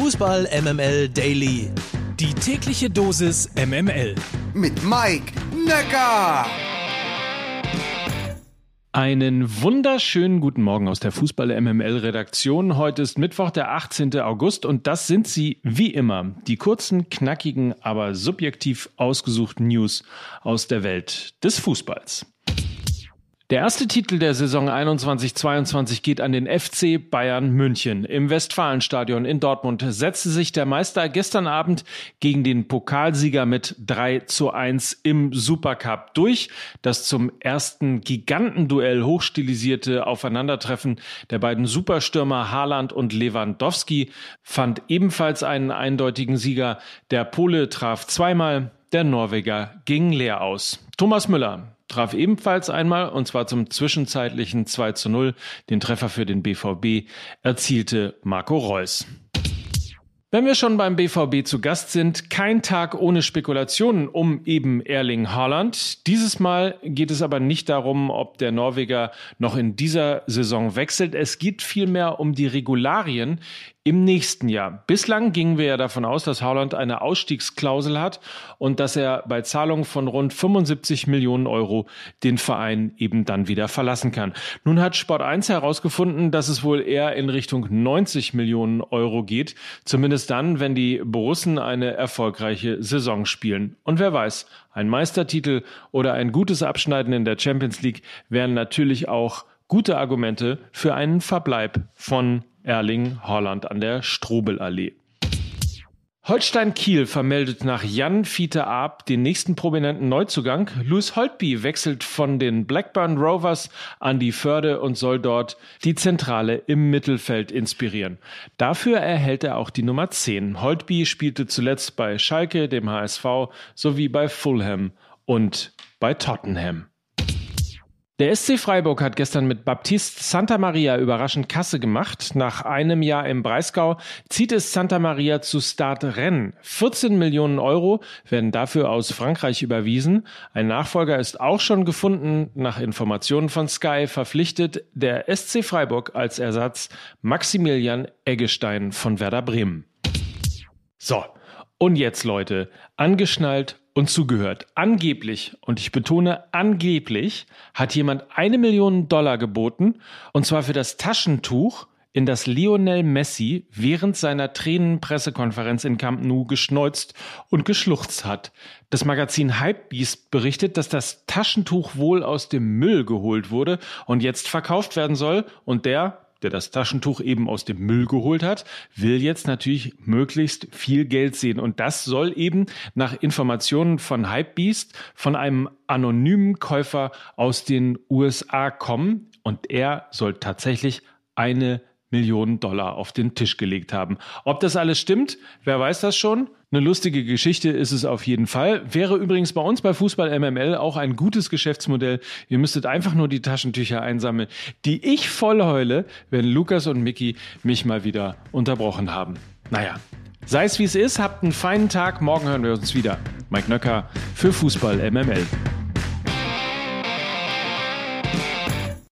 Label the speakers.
Speaker 1: Fußball MML Daily.
Speaker 2: Die tägliche Dosis MML.
Speaker 3: Mit Mike Necker.
Speaker 4: Einen wunderschönen guten Morgen aus der Fußball MML Redaktion. Heute ist Mittwoch, der 18. August und das sind sie wie immer. Die kurzen, knackigen, aber subjektiv ausgesuchten News aus der Welt des Fußballs. Der erste Titel der Saison 21-22 geht an den FC Bayern München. Im Westfalenstadion in Dortmund setzte sich der Meister gestern Abend gegen den Pokalsieger mit 3 zu 1 im Supercup durch. Das zum ersten Gigantenduell hochstilisierte Aufeinandertreffen der beiden Superstürmer Haaland und Lewandowski fand ebenfalls einen eindeutigen Sieger. Der Pole traf zweimal, der Norweger ging leer aus. Thomas Müller traf ebenfalls einmal und zwar zum zwischenzeitlichen 2 zu 0. Den Treffer für den BVB erzielte Marco Reus. Wenn wir schon beim BVB zu Gast sind, kein Tag ohne Spekulationen um eben Erling Haaland. Dieses Mal geht es aber nicht darum, ob der Norweger noch in dieser Saison wechselt. Es geht vielmehr um die Regularien, im nächsten Jahr. Bislang gingen wir ja davon aus, dass Haaland eine Ausstiegsklausel hat und dass er bei Zahlung von rund 75 Millionen Euro den Verein eben dann wieder verlassen kann. Nun hat Sport 1 herausgefunden, dass es wohl eher in Richtung 90 Millionen Euro geht. Zumindest dann, wenn die Borussen eine erfolgreiche Saison spielen. Und wer weiß, ein Meistertitel oder ein gutes Abschneiden in der Champions League wären natürlich auch gute Argumente für einen Verbleib von Erling Haaland an der Strobelallee. Holstein Kiel vermeldet nach Jan Fiete Ab den nächsten prominenten Neuzugang. Louis Holtby wechselt von den Blackburn Rovers an die Förde und soll dort die Zentrale im Mittelfeld inspirieren. Dafür erhält er auch die Nummer 10. Holtby spielte zuletzt bei Schalke, dem HSV, sowie bei Fulham und bei Tottenham. Der SC Freiburg hat gestern mit Baptiste Santa Maria überraschend Kasse gemacht. Nach einem Jahr im Breisgau zieht es Santa Maria zu Start Rennes. 14 Millionen Euro werden dafür aus Frankreich überwiesen. Ein Nachfolger ist auch schon gefunden. Nach Informationen von Sky verpflichtet der SC Freiburg als Ersatz Maximilian Eggestein von Werder Bremen. So, und jetzt Leute, angeschnallt und zugehört. Angeblich, und ich betone angeblich, hat jemand eine Million Dollar geboten, und zwar für das Taschentuch, in das Lionel Messi während seiner Tränenpressekonferenz in Camp Nou geschneuzt und geschluchzt hat. Das Magazin Hypebeast berichtet, dass das Taschentuch wohl aus dem Müll geholt wurde und jetzt verkauft werden soll und der der das Taschentuch eben aus dem Müll geholt hat, will jetzt natürlich möglichst viel Geld sehen. Und das soll eben nach Informationen von Hypebeast von einem anonymen Käufer aus den USA kommen. Und er soll tatsächlich eine Millionen Dollar auf den Tisch gelegt haben. Ob das alles stimmt, wer weiß das schon? Eine lustige Geschichte ist es auf jeden Fall. Wäre übrigens bei uns bei Fußball MML auch ein gutes Geschäftsmodell. Ihr müsstet einfach nur die Taschentücher einsammeln, die ich voll heule, wenn Lukas und Mickey mich mal wieder unterbrochen haben. Naja, sei es wie es ist, habt einen feinen Tag. Morgen hören wir uns wieder. Mike Nöcker für Fußball MML.